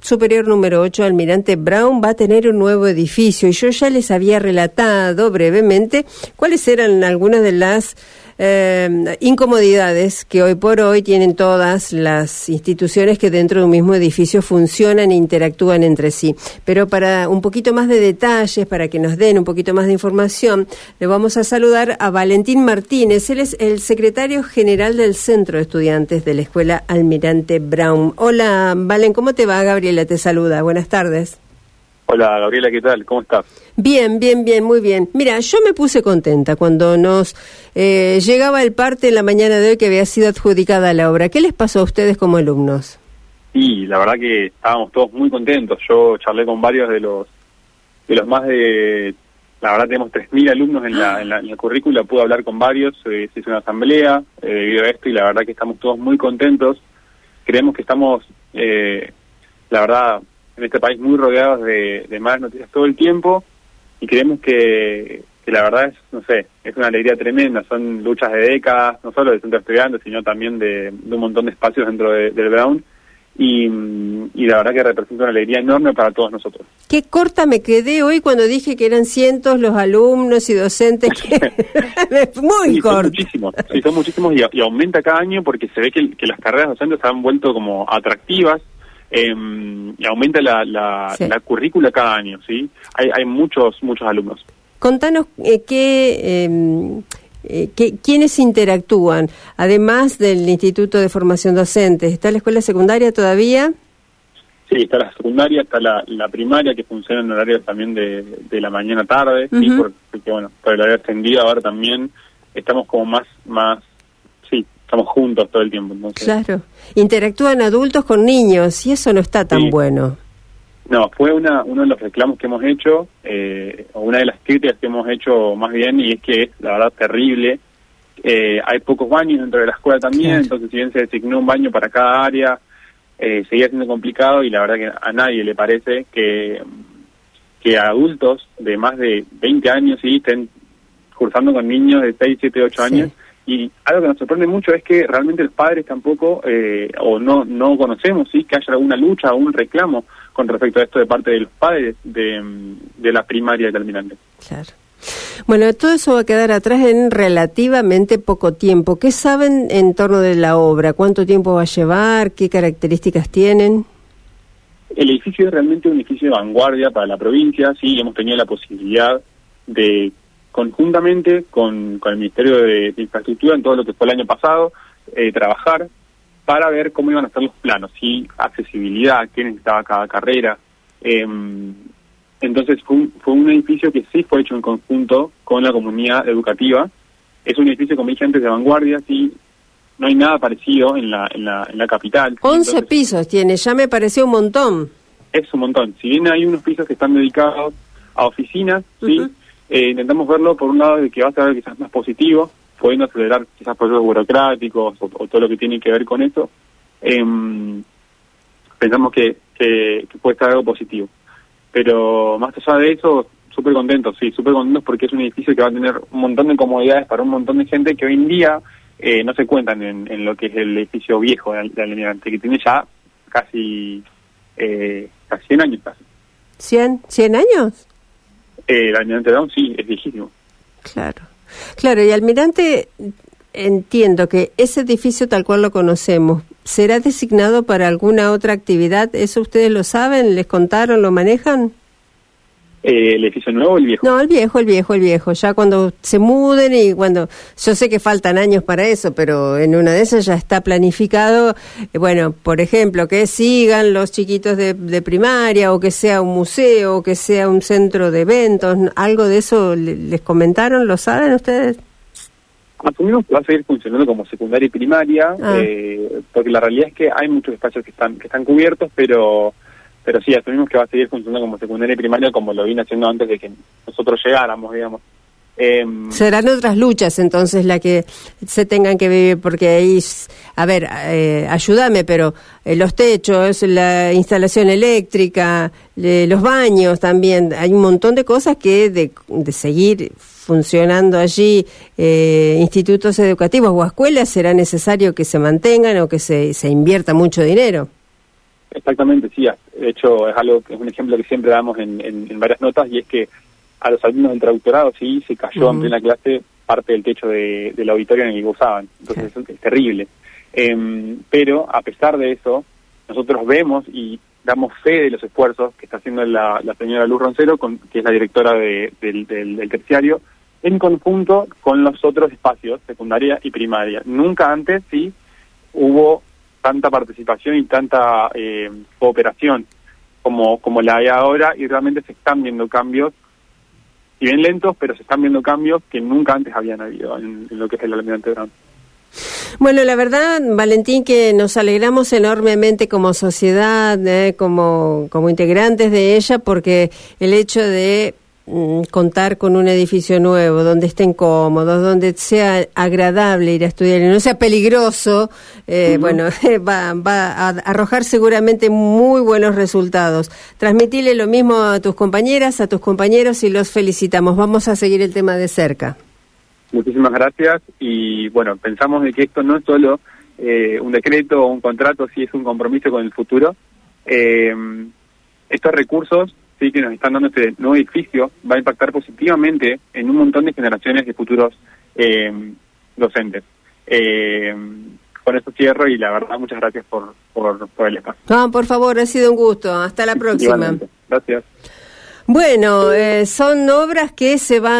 Superior número 8, Almirante Brown, va a tener un nuevo edificio. Y yo ya les había relatado brevemente cuáles eran algunas de las eh, incomodidades que hoy por hoy tienen todas las instituciones que dentro de un mismo edificio funcionan e interactúan entre sí. Pero para un poquito más de detalles, para que nos den un poquito más de información, le vamos a saludar a Valentín Martínez. Él es el secretario general del Centro de Estudiantes de la Escuela Almirante Brown. Hola, Valen, ¿cómo te va? Gabriela te saluda. Buenas tardes. Hola Gabriela, ¿qué tal? ¿Cómo estás? Bien, bien, bien, muy bien. Mira, yo me puse contenta cuando nos eh, llegaba el parte en la mañana de hoy que había sido adjudicada la obra. ¿Qué les pasó a ustedes como alumnos? Sí, la verdad que estábamos todos muy contentos. Yo charlé con varios de los de los más de, la verdad tenemos 3.000 alumnos en la, en, la, currícula, pude hablar con varios, eh, se hizo una asamblea eh, debido a esto y la verdad que estamos todos muy contentos. Creemos que estamos, eh, la verdad, en este país muy rodeados de, de malas noticias todo el tiempo y creemos que, que, la verdad es, no sé, es una alegría tremenda, son luchas de décadas, no solo del centro estudiante, sino también de, un montón de espacios dentro del Brown. Y, y, la verdad que representa una alegría enorme para todos nosotros. Qué corta me quedé hoy cuando dije que eran cientos los alumnos y docentes. Que... Muy sí, corto. Son muchísimos, sí, son muchísimos y, aumenta cada año porque se ve que, que las carreras docentes se han vuelto como atractivas, eh, aumenta la, la, la, currícula cada año, ¿sí? Hay, hay muchos, muchos alumnos. Contanos eh, qué, em, eh, quiénes interactúan, además del Instituto de Formación Docente. ¿Está la escuela secundaria todavía? Sí, está la secundaria, está la, la primaria que funciona en horarios también de, de la mañana tarde, ¿sí? porque bueno, por el horario extendido ahora también estamos como más, más estamos juntos todo el tiempo. Entonces. Claro, interactúan adultos con niños y eso no está tan bueno. No, fue una, uno de los reclamos que hemos hecho, eh, o una de las críticas que hemos hecho más bien, y es que es la verdad terrible. Eh, hay pocos baños dentro de la escuela también, entonces si bien se designó un baño para cada área, eh, seguía siendo complicado y la verdad que a nadie le parece que, que adultos de más de 20 años sí estén cursando con niños de 6, 7, 8 años. Y algo que nos sorprende mucho es que realmente los padres tampoco, eh, o no, no conocemos, ¿sí? que haya alguna lucha o un reclamo con respecto a esto de parte de los padres de, de la primaria determinante. Claro. Bueno, todo eso va a quedar atrás en relativamente poco tiempo. ¿Qué saben en torno de la obra? ¿Cuánto tiempo va a llevar? ¿Qué características tienen? El edificio es realmente un edificio de vanguardia para la provincia. Sí, hemos tenido la posibilidad de conjuntamente con, con el Ministerio de, Infraestructura en todo lo que fue el año pasado, eh, trabajar para ver cómo iban a ser los planos, ¿sí? accesibilidad, qué necesitaba cada carrera. Em, entonces fue un, fue un edificio que sí fue hecho en conjunto con la comunidad educativa. Es un edificio, como dije antes, de vanguardia, sí, no hay nada parecido en la, en la, en la capital. 11 pisos tiene, ya me pareció un montón. Es un montón. Si bien hay unos pisos que están dedicados a oficinas, sí, eh, intentamos verlo por un lado de que va a ser quizás más positivo, pudiendo acelerar quizás procesos burocráticos o, todo lo que tiene que ver con eso. Em, pensamos que, que, puede estar algo positivo. Pero más allá de eso, súper contentos, sí, súper contentos porque es un edificio que va a tener un montón de comodidades para un montón de gente que hoy en día eh, no se cuentan en, lo que es el edificio viejo de, de que tiene ya casi, eh, casi 100 años casi. ¿100, 100 años? El almirante Brown sí, es viejísimo. Claro. Claro, y almirante, entiendo que ese edificio tal cual lo conocemos, ¿será designado para alguna otra actividad? ¿Eso ustedes lo saben? ¿Les contaron? ¿Lo manejan? Eh, ¿El edificio nuevo o el viejo? No, el viejo, el viejo, el viejo. Ya cuando se muden y cuando... Yo sé que faltan años para eso, pero en una de esas ya está planificado, eh, bueno, por ejemplo, que sigan los chiquitos de, primaria o que sea un museo o que sea un centro de eventos. ¿Algo de eso les comentaron? ¿Lo saben ustedes? Asumimos que va a seguir funcionando como secundaria y primaria, ah. eh, porque la realidad es que hay muchos espacios que están, que están cubiertos, pero pero sí, asumimos que va a seguir funcionando como secundaria y primaria como lo vine haciendo antes de que nosotros llegáramos, digamos. Em, Serán otras luchas entonces la que se tengan que vivir, porque ahí, a ver, eh, ayúdame, pero eh, los techos, la instalación eléctrica, los baños también, hay un montón de cosas que de, de seguir funcionando allí eh, institutos educativos o escuelas será necesario que se mantengan o que se, se invierta mucho dinero. Exactamente, sí. De hecho, es algo es un ejemplo que siempre damos en, en, varias notas y es que a los alumnos del traductorado sí se cayó en plena clase parte del techo de, del auditorio en el que gozaban. Entonces es, terrible. Em, pero a pesar de eso, nosotros vemos y damos fe de los esfuerzos que está haciendo la, señora Luz Roncero, con, que es la directora del, del terciario, en conjunto con los otros espacios, secundaria y primaria. Nunca antes sí hubo tanta participación y tanta eh, cooperación como, como la hay ahora y realmente se están viendo cambios, si bien lentos, pero se están viendo cambios que nunca antes habían habido en, lo que es el almirante Brown. Bueno, la verdad, Valentín, que nos alegramos enormemente como sociedad, eh, como, como integrantes de ella, porque el hecho de contar con un edificio nuevo, donde estén cómodos, donde sea agradable ir a estudiar y no sea peligroso, eh, bueno, va, va, a arrojar seguramente muy buenos resultados. Transmitirle lo mismo a tus compañeras, a tus compañeros y los felicitamos. Vamos a seguir el tema de cerca. Muchísimas gracias y bueno, pensamos de que esto no es solo eh, un decreto o un contrato, sí es un compromiso con el futuro. Eh, estos recursos sí que nos están dando este nuevo edificio va a impactar positivamente en un montón de generaciones de futuros eh, docentes. Eh, con esto cierro y la verdad muchas gracias por, por, por el espacio. No, por favor, ha sido un gusto. Hasta la próxima. Gracias. Bueno, eh, son obras que se van